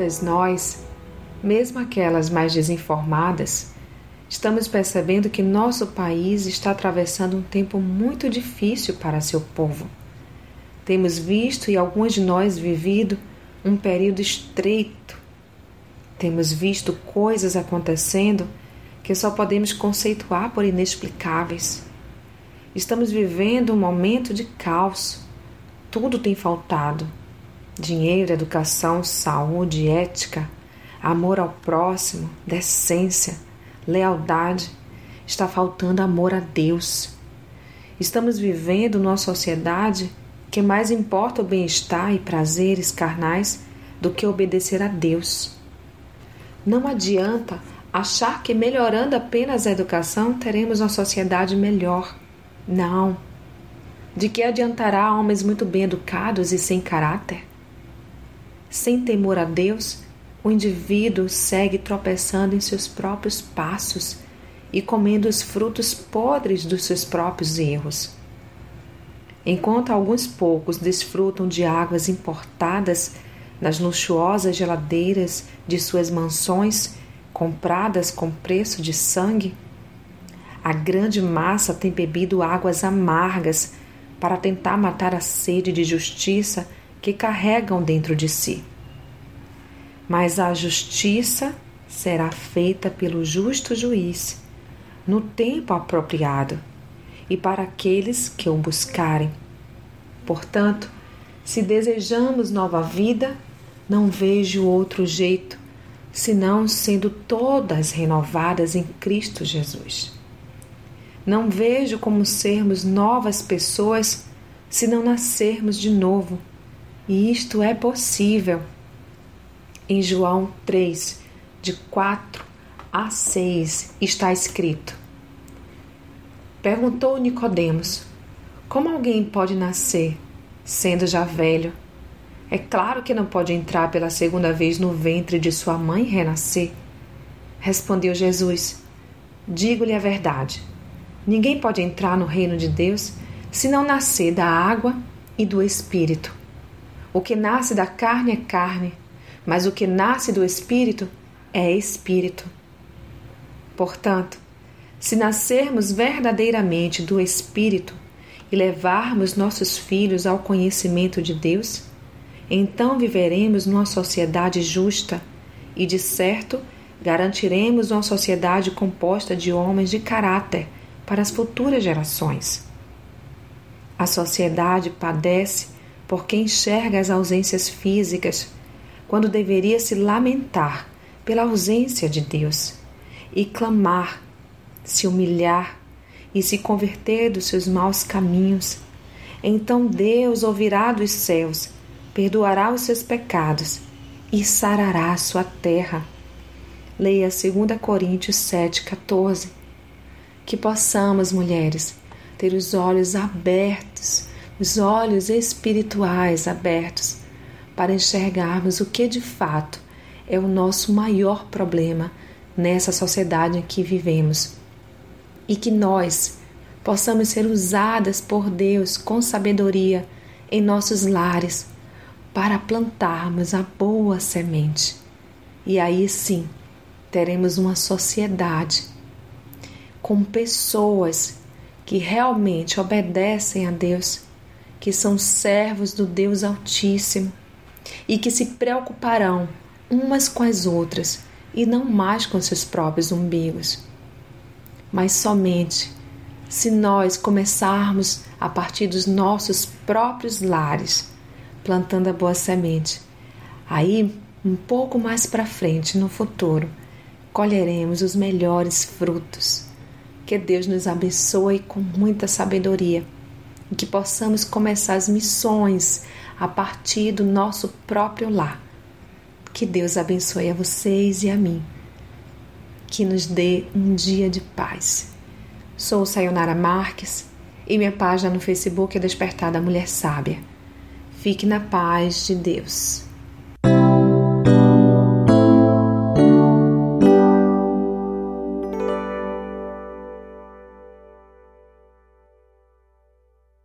Todas nós, mesmo aquelas mais desinformadas, estamos percebendo que nosso país está atravessando um tempo muito difícil para seu povo. Temos visto e alguns de nós vivido um período estreito. Temos visto coisas acontecendo que só podemos conceituar por inexplicáveis. Estamos vivendo um momento de caos. Tudo tem faltado: dinheiro, educação, saúde, ética, amor ao próximo, decência, lealdade. Está faltando amor a Deus. Estamos vivendo numa sociedade que mais importa o bem-estar e prazeres carnais do que obedecer a Deus. Não adianta achar que melhorando apenas a educação teremos uma sociedade melhor. Não. De que adiantará homens muito bem educados e sem caráter? Sem temor a Deus, o indivíduo segue tropeçando em seus próprios passos e comendo os frutos podres dos seus próprios erros. Enquanto alguns poucos desfrutam de águas importadas nas luxuosas geladeiras de suas mansões, compradas com preço de sangue, a grande massa tem bebido águas amargas para tentar matar a sede de justiça que carregam dentro de si. Mas a justiça será feita pelo justo juiz no tempo apropriado e para aqueles que o buscarem. Portanto, se desejamos nova vida, não vejo outro jeito senão sendo todas renovadas em Cristo Jesus. Não vejo como sermos novas pessoas se não nascermos de novo, e isto é possível. Em João 3, de 4 a 6, está escrito: Perguntou Nicodemos: Como alguém pode nascer sendo já velho? É claro que não pode entrar pela segunda vez no ventre de sua mãe e renascer. Respondeu Jesus: Digo-lhe a verdade. Ninguém pode entrar no reino de Deus se não nascer da água e do espírito. O que nasce da carne é carne, mas o que nasce do espírito é espírito. Portanto, se nascermos verdadeiramente do Espírito e levarmos nossos filhos ao conhecimento de Deus, então viveremos numa sociedade justa e, de certo, garantiremos uma sociedade composta de homens de caráter para as futuras gerações. A sociedade padece porque enxerga as ausências físicas, quando deveria se lamentar pela ausência de Deus e clamar se humilhar e se converter dos seus maus caminhos, então Deus ouvirá dos céus, perdoará os seus pecados e sarará a sua terra. Leia 2 Coríntios 7,14. Que possamos, mulheres, ter os olhos abertos, os olhos espirituais abertos, para enxergarmos o que de fato é o nosso maior problema nessa sociedade em que vivemos e que nós possamos ser usadas por Deus com sabedoria em nossos lares para plantarmos a boa semente. E aí sim teremos uma sociedade com pessoas que realmente obedecem a Deus, que são servos do Deus Altíssimo e que se preocuparão umas com as outras e não mais com seus próprios umbigos mas somente se nós começarmos a partir dos nossos próprios lares, plantando a boa semente. Aí, um pouco mais para frente, no futuro, colheremos os melhores frutos. Que Deus nos abençoe com muita sabedoria e que possamos começar as missões a partir do nosso próprio lar. Que Deus abençoe a vocês e a mim que nos dê um dia de paz. Sou Sayonara Marques e minha página no Facebook é Despertar da Mulher Sábia. Fique na paz de Deus.